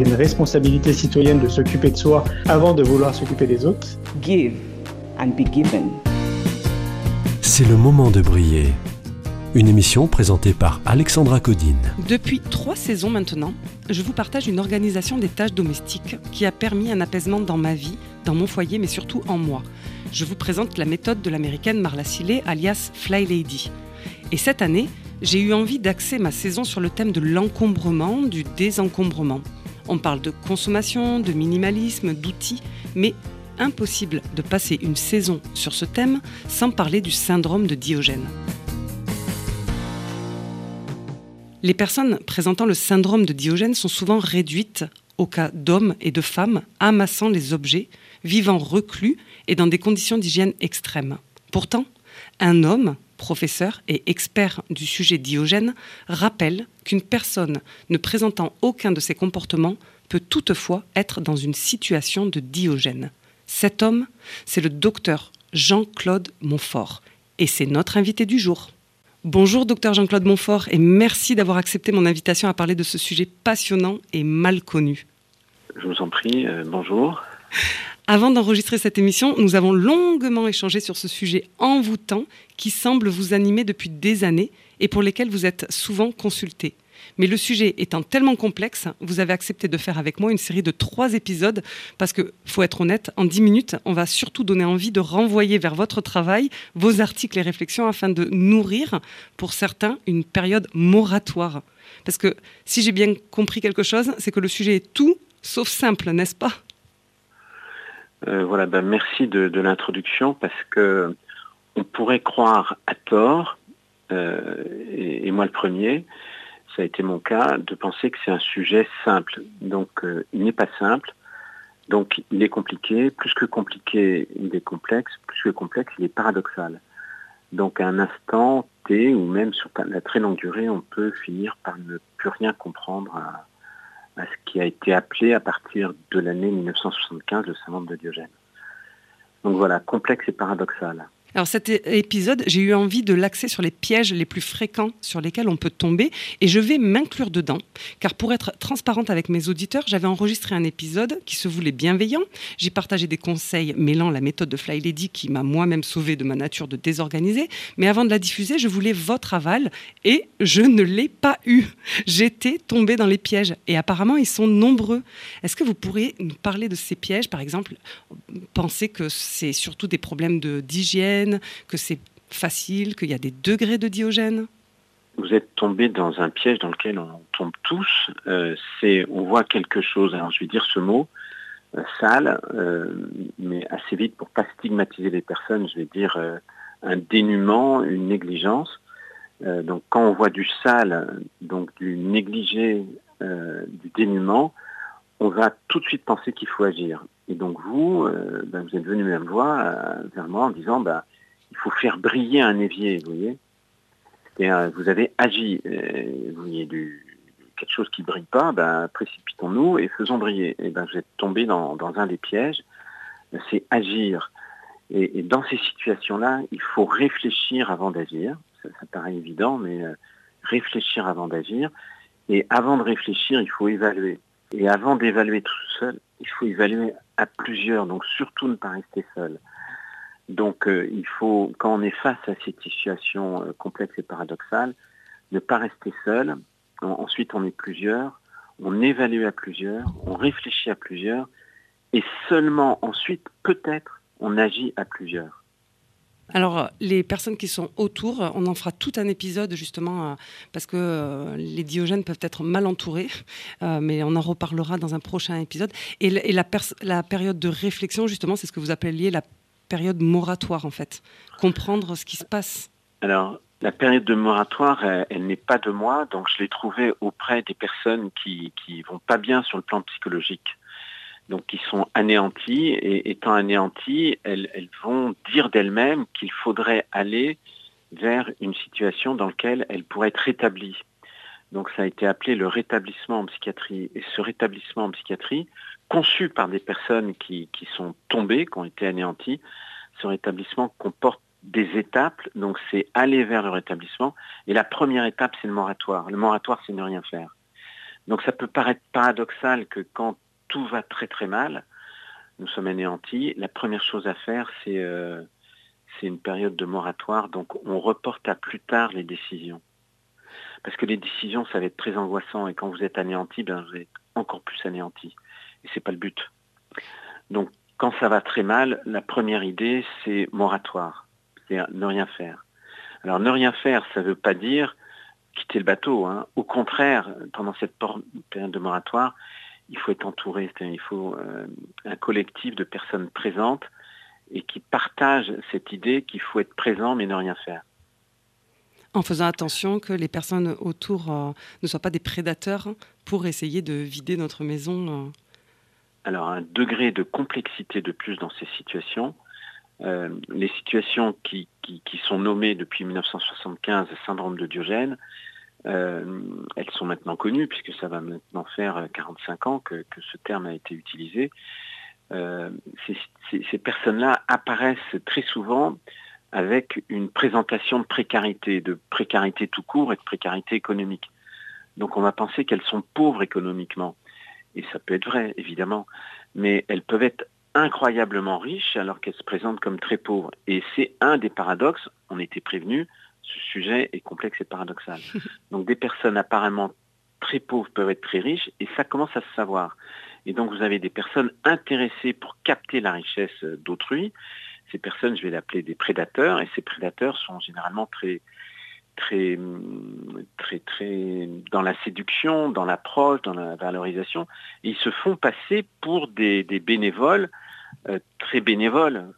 Il y a une responsabilité citoyenne de s'occuper de soi avant de vouloir s'occuper des autres. give and be given. C'est le moment de briller. Une émission présentée par Alexandra Codine. Depuis trois saisons maintenant, je vous partage une organisation des tâches domestiques qui a permis un apaisement dans ma vie, dans mon foyer, mais surtout en moi. Je vous présente la méthode de l'américaine Marla Sillet, alias Fly Lady. Et cette année, j'ai eu envie d'axer ma saison sur le thème de l'encombrement, du désencombrement. On parle de consommation, de minimalisme, d'outils, mais impossible de passer une saison sur ce thème sans parler du syndrome de Diogène. Les personnes présentant le syndrome de Diogène sont souvent réduites au cas d'hommes et de femmes amassant les objets, vivant reclus et dans des conditions d'hygiène extrêmes. Pourtant, un homme, professeur et expert du sujet Diogène, rappelle qu'une personne ne présentant aucun de ces comportements peut toutefois être dans une situation de Diogène. Cet homme, c'est le docteur Jean-Claude Montfort, et c'est notre invité du jour. Bonjour docteur Jean-Claude Montfort, et merci d'avoir accepté mon invitation à parler de ce sujet passionnant et mal connu. Je vous en prie, euh, bonjour. Avant d'enregistrer cette émission, nous avons longuement échangé sur ce sujet envoûtant qui semble vous animer depuis des années et pour lesquels vous êtes souvent consulté. Mais le sujet étant tellement complexe, vous avez accepté de faire avec moi une série de trois épisodes parce que, faut être honnête, en dix minutes, on va surtout donner envie de renvoyer vers votre travail vos articles et réflexions afin de nourrir, pour certains, une période moratoire. Parce que si j'ai bien compris quelque chose, c'est que le sujet est tout sauf simple, n'est-ce pas? Euh, voilà, ben, merci de, l'introduction parce que on pourrait croire à tort, euh, et, moi le premier, ça a été mon cas, de penser que c'est un sujet simple. Donc euh, il n'est pas simple, donc il est compliqué. Plus que compliqué, il est complexe. Plus que complexe, il est paradoxal. Donc à un instant T, ou même sur la très longue durée, on peut finir par ne plus rien comprendre à ce qui a été appelé à partir de l'année 1975 le syndrome de Diogène. Donc voilà, complexe et paradoxal. Alors cet épisode, j'ai eu envie de l'axer sur les pièges les plus fréquents sur lesquels on peut tomber et je vais m'inclure dedans. Car pour être transparente avec mes auditeurs, j'avais enregistré un épisode qui se voulait bienveillant. J'ai partagé des conseils mêlant la méthode de Fly Lady qui m'a moi-même sauvé de ma nature de désorganisée. Mais avant de la diffuser, je voulais votre aval et je ne l'ai pas eu. J'étais tombée dans les pièges et apparemment ils sont nombreux. Est-ce que vous pourriez nous parler de ces pièges? Par exemple, penser que c'est surtout des problèmes de- d'hygiène, que c'est facile, qu'il y a des degrés de Diogène Vous êtes tombé dans un piège dans lequel on tombe tous. Euh, c'est, on voit quelque chose. Alors je vais dire ce mot euh, sale, euh, mais assez vite pour pas stigmatiser les personnes, je vais dire un dénuement, une négligence. Donc quand on voit du sale, donc du négligé, du dénuement, on va tout de suite penser qu'il faut agir. Et donc vous, euh, ben, vous êtes venu même voir euh, vers moi en disant, bah, il faut faire briller un évier, vous voyez. Et euh, vous avez agi. Vous voyez du quelque chose qui brille pas, ben, précipitons-nous et faisons briller. Et ben vous êtes tombé dans, un des pièges. C'est agir. Et, dans ces situations-là, il faut réfléchir avant d'agir. Ça, paraît évident, mais réfléchir avant d'agir. Et avant de réfléchir, il faut évaluer. Et avant d'évaluer tout seul, il faut évaluer à plusieurs. Donc surtout ne pas rester seul. Donc euh, il faut, quand on est face à cette situation euh, complexe et paradoxale, ne pas rester seul. En- ensuite, on est plusieurs, on évalue à plusieurs, on réfléchit à plusieurs, et seulement ensuite, peut-être, on agit à plusieurs. Alors, les personnes qui sont autour, on en fera tout un épisode justement, euh, parce que euh, les diogènes peuvent être mal entourés, euh, mais on en reparlera dans un prochain épisode. Et, la, période de réflexion, justement, c'est ce que vous appeliez la période moratoire, en fait. Comprendre ce qui se passe. Alors, La période de moratoire, elle, elle n'est pas de moi, donc je l'ai trouvée auprès des personnes qui qui vont pas bien sur le plan psychologique. Donc qui sont anéanties et étant anéanties, elles, vont dire d'elles-mêmes qu'il faudrait aller vers une situation dans laquelle elles pourraient être rétablies. Donc ça a été appelé le rétablissement en psychiatrie. Et ce rétablissement en psychiatrie, conçu par des personnes qui, qui sont tombées, qui ont été anéanties, ce rétablissement comporte des étapes, donc c'est aller vers le rétablissement. Et la première étape, c'est le moratoire. Le moratoire, c'est ne rien faire. Donc ça peut paraître paradoxal que quand tout va très très mal, nous sommes anéantis, la première chose à faire, c'est euh, c'est une période de moratoire. Donc on reporte à plus tard les décisions. Parce que les décisions, ça va être très angoissant. Et quand vous êtes anéanti, ben, vous êtes encore plus anéanti. Et c'est pas le but. Donc quand ça va très mal, la première idée, c'est moratoire c'est ne rien faire. Alors ne rien faire, ça ne veut pas dire quitter le bateau. Hein. Au contraire, pendant cette période de moratoire, il faut être entouré, c'est-à-dire il faut euh, un collectif de personnes présentes et qui partagent cette idée qu'il faut être présent mais ne rien faire. En faisant attention que les personnes autour euh, ne soient pas des prédateurs pour essayer de vider notre maison. Euh. Alors un degré de complexité de plus dans ces situations, les situations qui, qui, qui, sont nommées depuis 1975 syndrome de Diogène, elles sont maintenant connues puisque ça va maintenant faire 45 ans que, ce terme a été utilisé. Euh, ces, ces, ces personnes-là apparaissent très souvent avec une présentation de précarité, de précarité tout court et de précarité économique. Donc on va penser qu'elles sont pauvres économiquement. Et ça peut être vrai, évidemment. Mais elles peuvent être incroyablement riches alors qu'elles se présentent comme très pauvres. Et c'est un des paradoxes, on était prévenu, ce sujet est complexe et paradoxal. Donc des personnes apparemment très pauvres peuvent être très riches et ça commence à se savoir. Et donc vous avez des personnes intéressées pour capter la richesse d'autrui. Ces personnes, je vais l'appeler des prédateurs, et ces prédateurs sont généralement très, très, très, très dans la séduction, dans l'approche, dans la valorisation. Et ils se font passer pour des, des bénévoles euh, très bénévoles.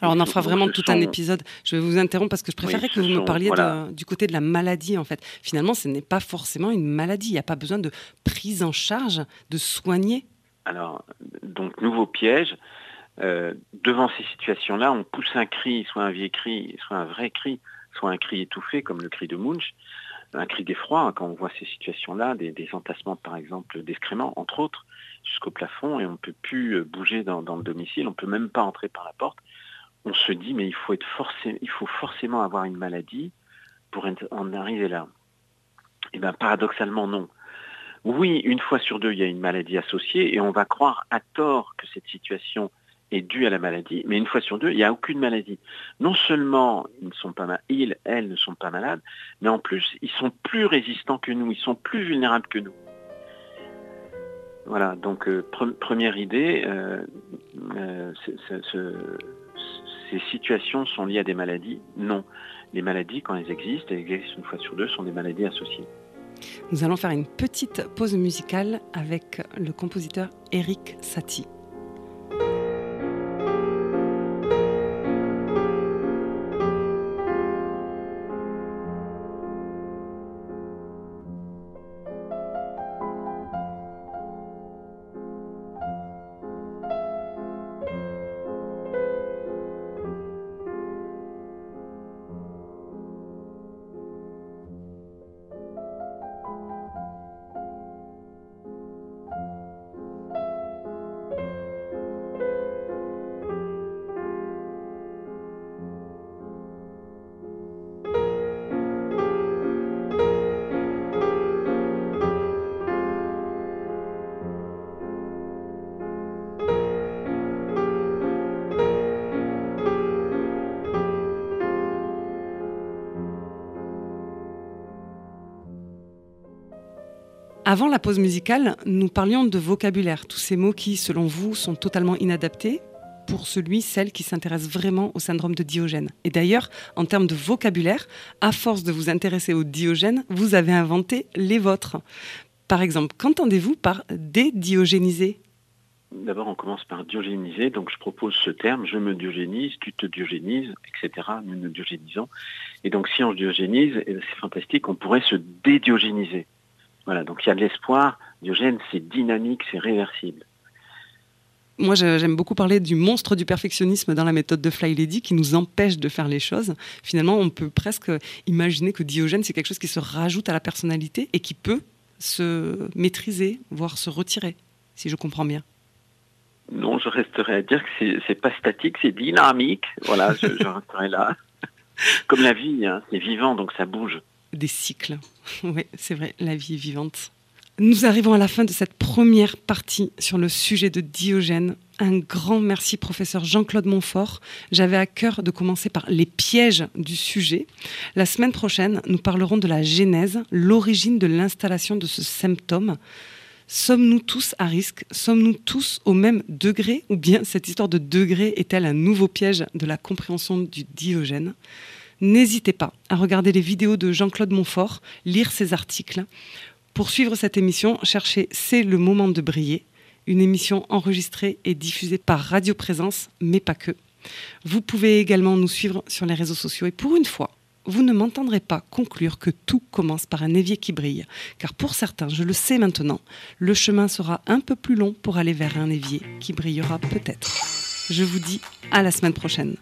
Alors on en fera vraiment tout sont... un épisode. Je vais vous interrompre parce que je préférais oui, que vous me parliez voilà. de, du côté de la maladie en fait. Finalement, ce n'est pas forcément une maladie. Il n'y a pas besoin de prise en charge, de soigner. Alors, donc nouveau piège. Euh, devant ces situations-là, on pousse un cri, soit un vieux cri, soit un vrai cri soit un cri étouffé comme le cri de Munch, un cri d'effroi hein, quand on voit ces situations-là, des, des, entassements par exemple d'excréments, entre autres, jusqu'au plafond, et on ne peut plus euh, bouger dans, dans, le domicile, on ne peut même pas entrer par la porte. On se dit, mais il faut, forcément avoir une maladie pour en arriver là. Eh bien paradoxalement, non. Oui, une fois sur deux, il y a une maladie associée, et on va croire à tort que cette situation est due à la maladie, mais une fois sur deux, il n'y a aucune maladie. Non seulement ils ne sont pas ils, elles ne sont pas malades, mais en plus, ils sont plus résistants que nous, ils sont plus vulnérables que nous. Voilà, donc euh, pre première idée, euh, euh, ces situations sont liées à des maladies Non. Les maladies, quand elles existent, elles existent une fois sur deux, sont des maladies associées. Nous allons faire une petite pause musicale avec le compositeur Eric Satie. Avant la pause musicale, nous parlions de vocabulaire, tous ces mots qui, selon vous, sont totalement inadaptés pour celui, celle qui s'intéresse vraiment au syndrome de Diogène. Et d'ailleurs, en termes de vocabulaire, à force de vous intéresser au Diogène, vous avez inventé les vôtres. Par exemple, qu'entendez-vous par dédiogéniser? D'abord on commence par diogéniser, donc je propose ce terme, je me diogénise, tu te diogénises, etc. Nous nous diogénisons. Et donc si on se diogénise, eh ben, c'est fantastique, on pourrait se dédiogéniser. Voilà, donc il y a de l'espoir, Diogène c'est dynamique, c'est réversible. Moi, j'aime beaucoup parler du monstre du perfectionnisme dans la méthode de Fly Lady qui nous empêche de faire les choses. Finalement, on peut presque imaginer que Diogène, c'est quelque chose qui se rajoute à la personnalité et qui peut se maîtriser, voire se retirer, si je comprends bien. Non, je resterai à dire que c'est pas statique, c'est dynamique. Voilà, je, je resterai là. Comme la vie, hein, c'est vivant, donc ça bouge. Des cycles. oui, c'est vrai, la vie est vivante. Nous arrivons à la fin de cette première partie sur le sujet de Diogène. Un grand merci, professeur Jean-Claude Montfort. J'avais à cœur de commencer par les pièges du sujet. La semaine prochaine, nous parlerons de la genèse, l'origine de l'installation de ce symptôme. Sommes-nous tous à risque? Sommes-nous tous au même degré? Ou bien cette histoire de degré est-elle un nouveau piège de la compréhension du Diogène? N'hésitez pas à regarder les vidéos de Jean-Claude Montfort, lire ses articles. Pour suivre cette émission, cherchez C'est le moment de briller, une émission enregistrée et diffusée par Radio Présence, mais pas que. Vous pouvez également nous suivre sur les réseaux sociaux et pour une fois, vous ne m'entendrez pas conclure que tout commence par un évier qui brille, car pour certains, je le sais maintenant, le chemin sera un peu plus long pour aller vers un évier qui brillera peut-être. Je vous dis à la semaine prochaine.